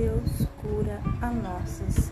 Deus cura a nossas